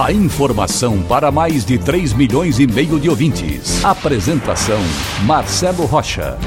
A informação para mais de 3 milhões e meio de ouvintes. Apresentação Marcelo Rocha.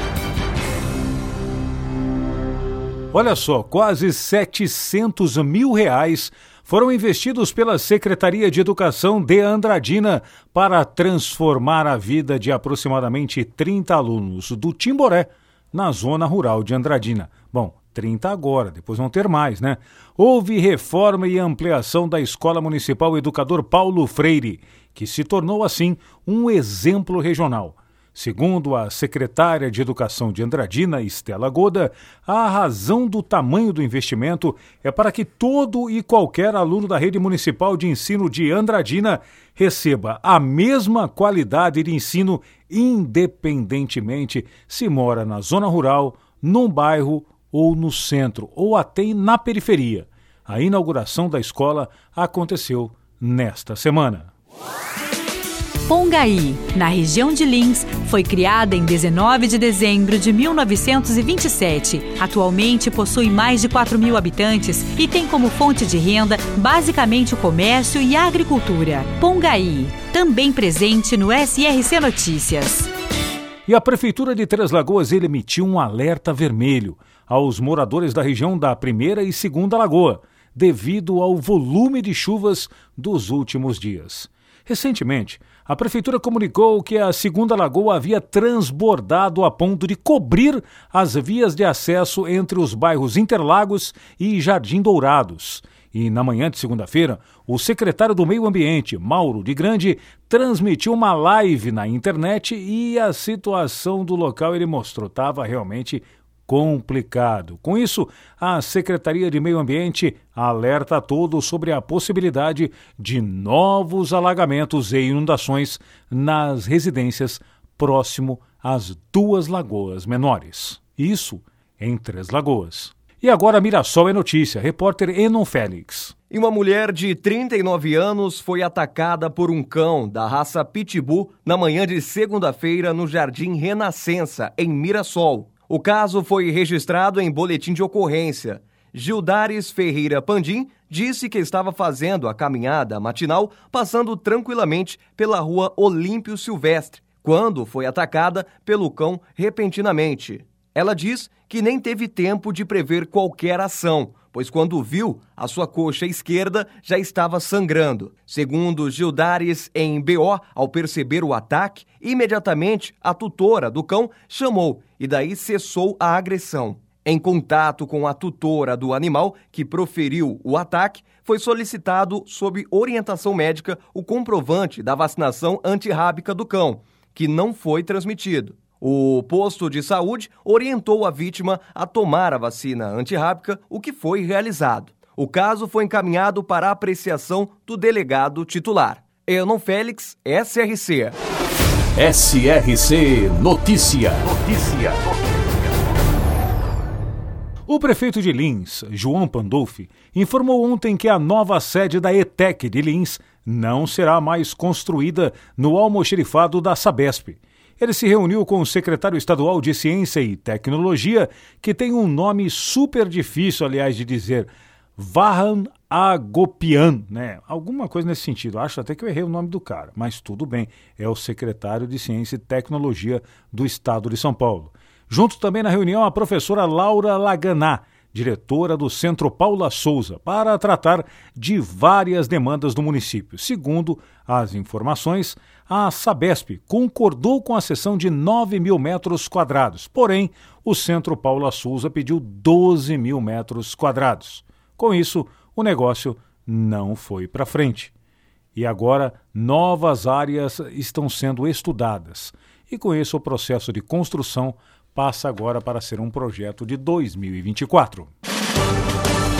Olha só, quase 700 mil reais foram investidos pela Secretaria de Educação de Andradina para transformar a vida de aproximadamente 30 alunos do Timboré na zona rural de Andradina. Bom, 30 agora, depois vão ter mais, né? Houve reforma e ampliação da Escola Municipal Educador Paulo Freire, que se tornou assim um exemplo regional. Segundo a secretária de Educação de Andradina, Estela Goda, a razão do tamanho do investimento é para que todo e qualquer aluno da rede municipal de ensino de Andradina receba a mesma qualidade de ensino, independentemente se mora na zona rural, num bairro ou no centro, ou até na periferia. A inauguração da escola aconteceu nesta semana. Pongaí, na região de Lins, foi criada em 19 de dezembro de 1927. Atualmente possui mais de 4 mil habitantes e tem como fonte de renda basicamente o comércio e a agricultura. Pongaí, também presente no SRC Notícias. E a Prefeitura de Três Lagoas emitiu um alerta vermelho aos moradores da região da Primeira e Segunda Lagoa, devido ao volume de chuvas dos últimos dias. Recentemente, a Prefeitura comunicou que a Segunda Lagoa havia transbordado a ponto de cobrir as vias de acesso entre os bairros Interlagos e Jardim Dourados. E na manhã de segunda-feira, o secretário do Meio Ambiente, Mauro de Grande, transmitiu uma live na internet e a situação do local ele mostrou estava realmente complicado. Com isso, a Secretaria de Meio Ambiente alerta a todos sobre a possibilidade de novos alagamentos e inundações nas residências próximo às duas lagoas menores. Isso em Três Lagoas. E agora Mirassol é notícia. Repórter Enon Félix. E uma mulher de 39 anos foi atacada por um cão da raça Pitbull na manhã de segunda-feira no Jardim Renascença, em Mirassol. O caso foi registrado em boletim de ocorrência. Gildares Ferreira Pandim disse que estava fazendo a caminhada matinal passando tranquilamente pela rua Olímpio Silvestre, quando foi atacada pelo cão repentinamente. Ela diz que nem teve tempo de prever qualquer ação, pois quando viu, a sua coxa esquerda já estava sangrando. Segundo Gildares em BO, ao perceber o ataque, imediatamente a tutora do cão chamou e daí cessou a agressão. Em contato com a tutora do animal que proferiu o ataque, foi solicitado, sob orientação médica, o comprovante da vacinação antirrábica do cão, que não foi transmitido. O posto de saúde orientou a vítima a tomar a vacina antirrábica, o que foi realizado. O caso foi encaminhado para apreciação do delegado titular. Enon Félix, SRC. SRC Notícia. Notícia. O prefeito de Lins, João Pandolfi, informou ontem que a nova sede da ETEC de Lins não será mais construída no almoxerifado da Sabesp ele se reuniu com o secretário estadual de Ciência e Tecnologia, que tem um nome super difícil, aliás, de dizer. Vahan Agopian, né? Alguma coisa nesse sentido. Acho até que eu errei o nome do cara, mas tudo bem. É o secretário de Ciência e Tecnologia do Estado de São Paulo. Junto também na reunião a professora Laura Laganá, diretora do Centro Paula Souza, para tratar de várias demandas do município. Segundo as informações, a Sabesp concordou com a cessão de 9 mil metros quadrados, porém, o Centro Paula Souza pediu 12 mil metros quadrados. Com isso, o negócio não foi para frente. E agora, novas áreas estão sendo estudadas. E com isso, o processo de construção passa agora para ser um projeto de 2024.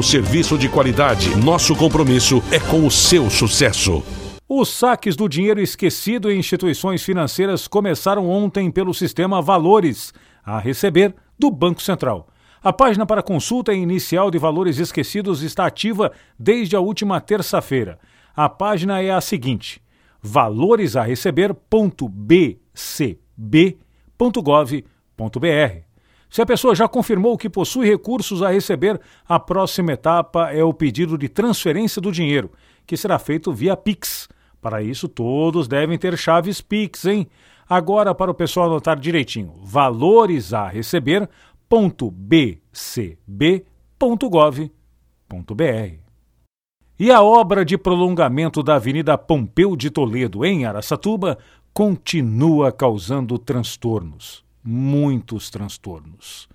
serviço de qualidade. Nosso compromisso é com o seu sucesso. Os saques do dinheiro esquecido em instituições financeiras começaram ontem pelo sistema Valores, a receber do Banco Central. A página para consulta inicial de valores esquecidos está ativa desde a última terça-feira. A página é a seguinte: valoresaReceber.bcb.gov.br. Se a pessoa já confirmou que possui recursos a receber, a próxima etapa é o pedido de transferência do dinheiro, que será feito via Pix. Para isso, todos devem ter chaves Pix, hein? Agora, para o pessoal anotar direitinho: valores a receber.bcb.gov.br. E a obra de prolongamento da Avenida Pompeu de Toledo, em Araçatuba, continua causando transtornos, muitos transtornos.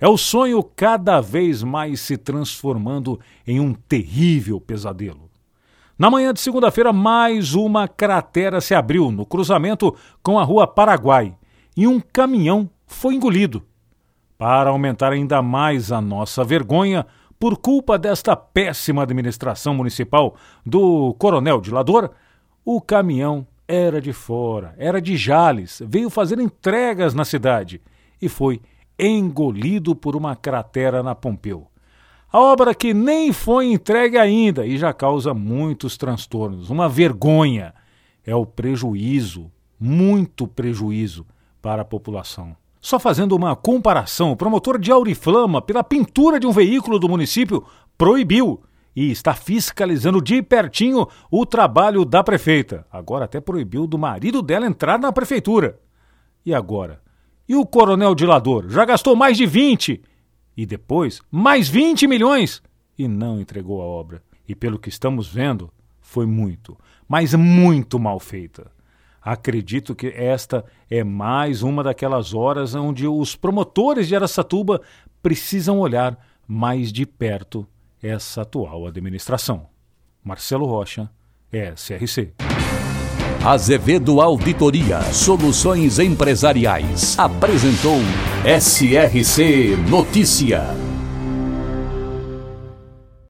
É o sonho cada vez mais se transformando em um terrível pesadelo. Na manhã de segunda-feira, mais uma cratera se abriu no cruzamento com a Rua Paraguai e um caminhão foi engolido. Para aumentar ainda mais a nossa vergonha, por culpa desta péssima administração municipal do Coronel Dilador, o caminhão era de fora, era de Jales, veio fazer entregas na cidade e foi engolido por uma cratera na Pompeu. A obra que nem foi entregue ainda e já causa muitos transtornos, uma vergonha. É o prejuízo, muito prejuízo para a população. Só fazendo uma comparação, o promotor de Auriflama, pela pintura de um veículo do município, proibiu e está fiscalizando de pertinho o trabalho da prefeita. Agora até proibiu do marido dela entrar na prefeitura. E agora? E o coronel Dilador? Já gastou mais de 20 e depois mais 20 milhões e não entregou a obra. E pelo que estamos vendo, foi muito, mas muito mal feita. Acredito que esta é mais uma daquelas horas onde os promotores de Aracatuba precisam olhar mais de perto essa atual administração. Marcelo Rocha, SRC. Azevedo Auditoria Soluções Empresariais apresentou SRC Notícia.